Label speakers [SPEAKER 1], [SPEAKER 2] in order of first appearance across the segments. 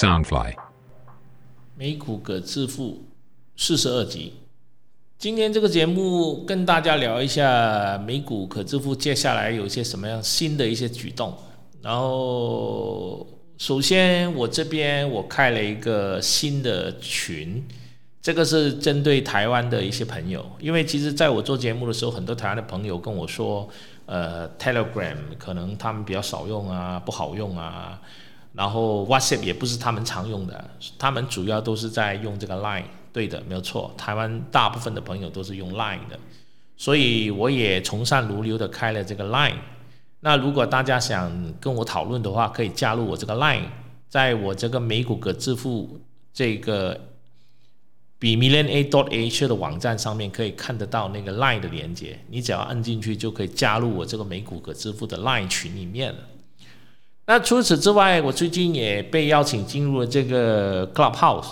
[SPEAKER 1] Soundfly，
[SPEAKER 2] 美股可致富四十二集。今天这个节目跟大家聊一下美股可致富接下来有一些什么样新的一些举动。然后，首先我这边我开了一个新的群，这个是针对台湾的一些朋友，因为其实在我做节目的时候，很多台湾的朋友跟我说，呃，Telegram 可能他们比较少用啊，不好用啊。然后 WhatsApp 也不是他们常用的，他们主要都是在用这个 Line。对的，没有错。台湾大部分的朋友都是用 Line 的，所以我也从善如流的开了这个 Line。那如果大家想跟我讨论的话，可以加入我这个 Line，在我这个美股可支付这个比 Million A dot H 的网站上面可以看得到那个 Line 的连接，你只要按进去就可以加入我这个美股可支付的 Line 群里面了。那除此之外，我最近也被邀请进入了这个 Clubhouse。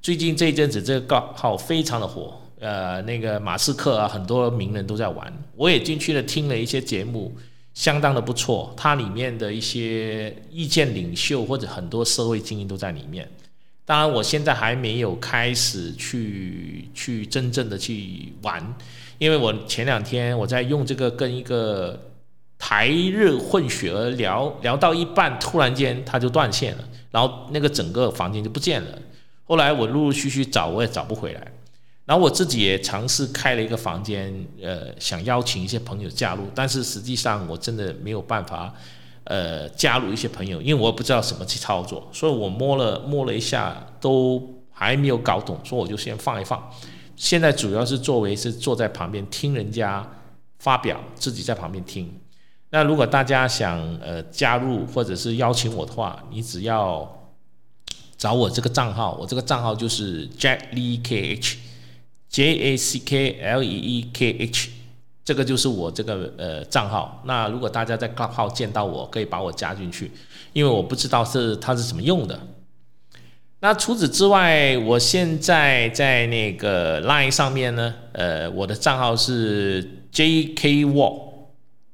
[SPEAKER 2] 最近这一阵子，这个 Clubhouse 非常的火，呃，那个马斯克啊，很多名人都在玩。我也进去了，听了一些节目，相当的不错。它里面的一些意见领袖或者很多社会精英都在里面。当然，我现在还没有开始去去真正的去玩，因为我前两天我在用这个跟一个。台日混血儿聊聊到一半，突然间他就断线了，然后那个整个房间就不见了。后来我陆陆续续找，我也找不回来。然后我自己也尝试开了一个房间，呃，想邀请一些朋友加入，但是实际上我真的没有办法，呃，加入一些朋友，因为我也不知道怎么去操作，所以我摸了摸了一下，都还没有搞懂，所以我就先放一放。现在主要是作为是坐在旁边听人家发表，自己在旁边听。那如果大家想呃加入或者是邀请我的话，你只要找我这个账号，我这个账号就是 Jack Lee K H，J A C K L E E K H，这个就是我这个呃账号。那如果大家在 Club 号见到我，可以把我加进去，因为我不知道是它是怎么用的。那除此之外，我现在在那个 Line 上面呢，呃，我的账号是 J K Walk。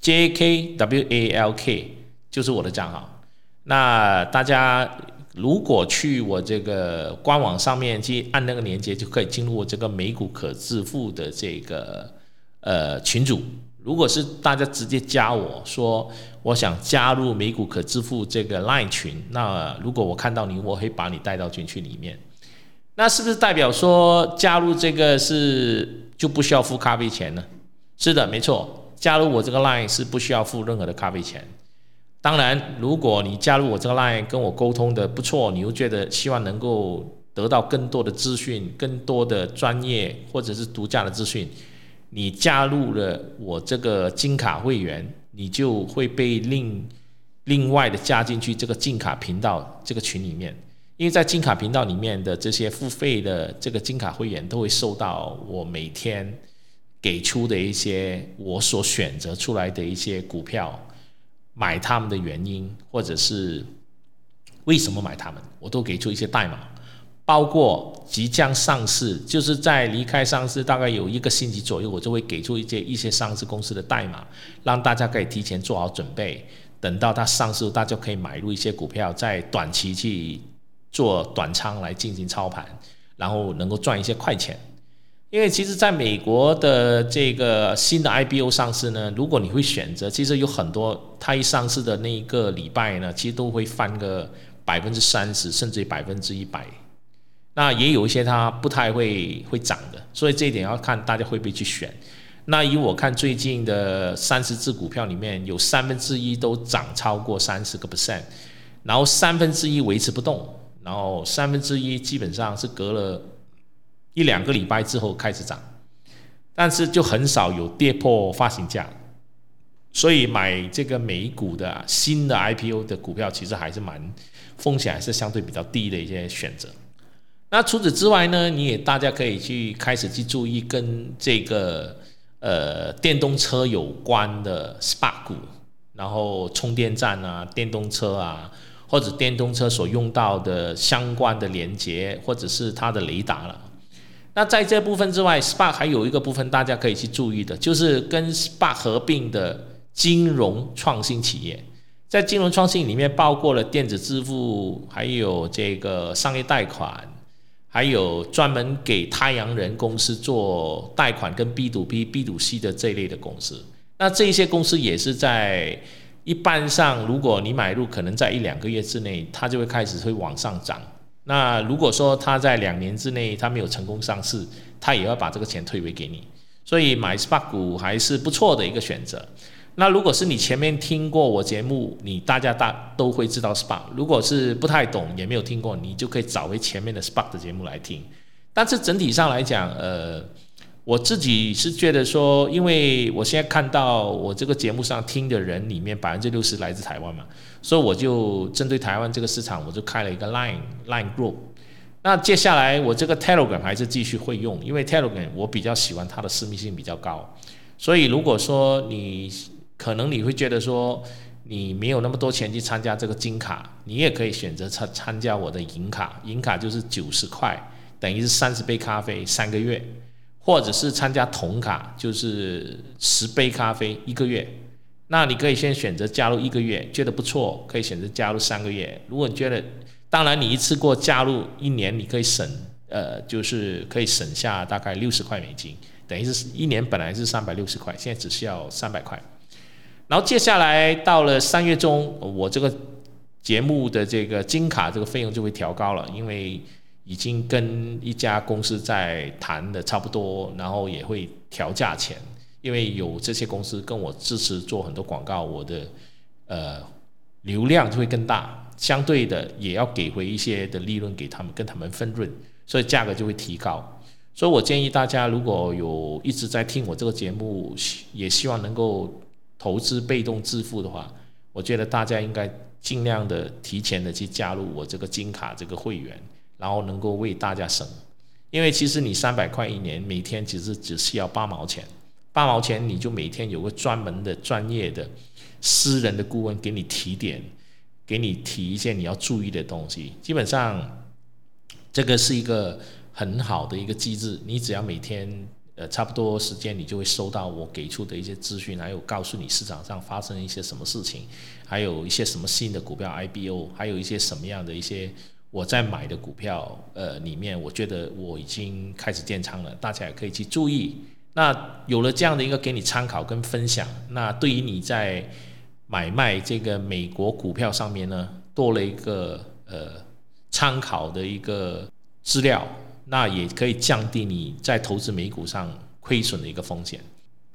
[SPEAKER 2] J K W A L K 就是我的账号。那大家如果去我这个官网上面去按那个链接，就可以进入我这个美股可致富的这个呃群组。如果是大家直接加我说我想加入美股可致富这个 Line 群，那如果我看到你，我会把你带到群去里面。那是不是代表说加入这个是就不需要付咖啡钱呢？是的，没错。加入我这个 line 是不需要付任何的咖啡钱。当然，如果你加入我这个 line 跟我沟通的不错，你又觉得希望能够得到更多的资讯、更多的专业或者是独家的资讯，你加入了我这个金卡会员，你就会被另另外的加进去这个金卡频道这个群里面。因为在金卡频道里面的这些付费的这个金卡会员都会收到我每天。给出的一些我所选择出来的一些股票，买他们的原因，或者是为什么买他们，我都给出一些代码，包括即将上市，就是在离开上市大概有一个星期左右，我就会给出一些一些上市公司的代码，让大家可以提前做好准备，等到它上市，大家可以买入一些股票，在短期去做短仓来进行操盘，然后能够赚一些快钱。因为其实，在美国的这个新的 IPO 上市呢，如果你会选择，其实有很多，它一上市的那一个礼拜呢，其实都会翻个百分之三十，甚至百分之一百。那也有一些它不太会会涨的，所以这一点要看大家会不会去选。那以我看，最近的三十只股票里面有三分之一都涨超过三十个 percent，然后三分之一维持不动，然后三分之一基本上是隔了。一两个礼拜之后开始涨，但是就很少有跌破发行价，所以买这个美股的新的 IPO 的股票，其实还是蛮风险还是相对比较低的一些选择。那除此之外呢，你也大家可以去开始去注意跟这个呃电动车有关的 SPA 股，然后充电站啊、电动车啊，或者电动车所用到的相关的连接，或者是它的雷达了。那在这部分之外，SPA 还有一个部分大家可以去注意的，就是跟 SPA 合并的金融创新企业。在金融创新里面包括了电子支付，还有这个商业贷款，还有专门给太阳人公司做贷款跟 B to B、B to C 的这类的公司。那这些公司也是在一般上，如果你买入，可能在一两个月之内，它就会开始会往上涨。那如果说他在两年之内他没有成功上市，他也要把这个钱退回给你。所以买 SPAC 股还是不错的一个选择。那如果是你前面听过我节目，你大家大都会知道 SPAC。如果是不太懂也没有听过，你就可以找回前面的 SPAC 的节目来听。但是整体上来讲，呃。我自己是觉得说，因为我现在看到我这个节目上听的人里面百分之六十来自台湾嘛，所以我就针对台湾这个市场，我就开了一个 Line Line Group。那接下来我这个 Telegram 还是继续会用，因为 Telegram 我比较喜欢它的私密性比较高。所以如果说你可能你会觉得说你没有那么多钱去参加这个金卡，你也可以选择参参加我的银卡，银卡就是九十块，等于是三十杯咖啡三个月。或者是参加铜卡，就是十杯咖啡一个月。那你可以先选择加入一个月，觉得不错，可以选择加入三个月。如果你觉得，当然你一次过加入一年，你可以省，呃，就是可以省下大概六十块美金，等于是一年本来是三百六十块，现在只需要三百块。然后接下来到了三月中，我这个节目的这个金卡这个费用就会调高了，因为。已经跟一家公司在谈的差不多，然后也会调价钱，因为有这些公司跟我支持做很多广告，我的呃流量就会更大，相对的也要给回一些的利润给他们，跟他们分润，所以价格就会提高。所以我建议大家，如果有一直在听我这个节目，也希望能够投资被动致富的话，我觉得大家应该尽量的提前的去加入我这个金卡这个会员。然后能够为大家省，因为其实你三百块一年，每天其实只需要八毛钱，八毛钱你就每天有个专门的专业的私人的顾问给你提点，给你提一些你要注意的东西。基本上这个是一个很好的一个机制，你只要每天呃差不多时间，你就会收到我给出的一些资讯，还有告诉你市场上发生一些什么事情，还有一些什么新的股票 IBO，还有一些什么样的一些。我在买的股票，呃，里面我觉得我已经开始建仓了，大家也可以去注意。那有了这样的一个给你参考跟分享，那对于你在买卖这个美国股票上面呢，多了一个呃参考的一个资料，那也可以降低你在投资美股上亏损的一个风险，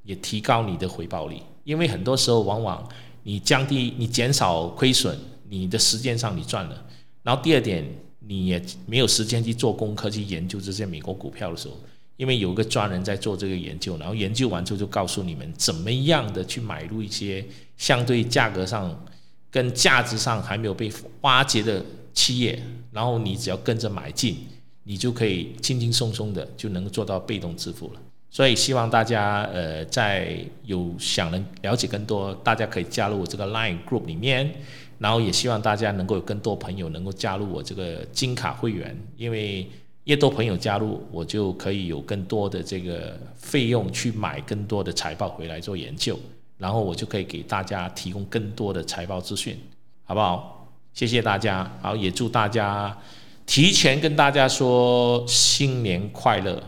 [SPEAKER 2] 也提高你的回报率。因为很多时候，往往你降低、你减少亏损，你的时间上你赚了。然后第二点，你也没有时间去做功课去研究这些美国股票的时候，因为有个专人在做这个研究，然后研究完之后就告诉你们怎么样的去买入一些相对价格上跟价值上还没有被挖掘的企业，然后你只要跟着买进，你就可以轻轻松松的就能做到被动致富了。所以希望大家呃在有想能了解更多，大家可以加入我这个 Line Group 里面。然后也希望大家能够有更多朋友能够加入我这个金卡会员，因为越多朋友加入，我就可以有更多的这个费用去买更多的财报回来做研究，然后我就可以给大家提供更多的财报资讯，好不好？谢谢大家，好，也祝大家提前跟大家说新年快乐。